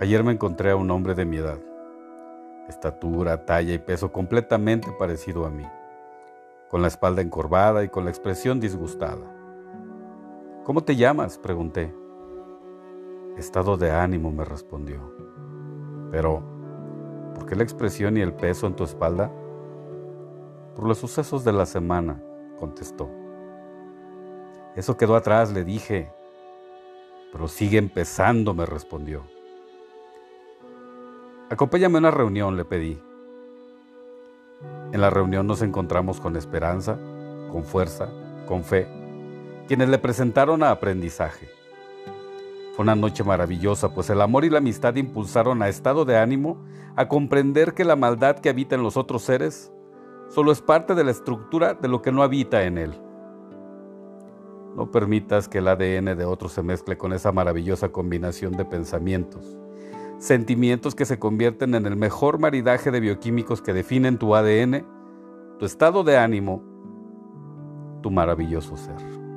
Ayer me encontré a un hombre de mi edad, estatura, talla y peso completamente parecido a mí, con la espalda encorvada y con la expresión disgustada. ¿Cómo te llamas? pregunté. Estado de ánimo, me respondió. Pero, ¿por qué la expresión y el peso en tu espalda? Por los sucesos de la semana, contestó. Eso quedó atrás, le dije. Pero sigue empezando, me respondió. Acompáñame a una reunión, le pedí. En la reunión nos encontramos con esperanza, con fuerza, con fe, quienes le presentaron a aprendizaje. Fue una noche maravillosa, pues el amor y la amistad impulsaron a estado de ánimo a comprender que la maldad que habita en los otros seres solo es parte de la estructura de lo que no habita en él. No permitas que el ADN de otro se mezcle con esa maravillosa combinación de pensamientos, sentimientos que se convierten en el mejor maridaje de bioquímicos que definen tu ADN, tu estado de ánimo, tu maravilloso ser.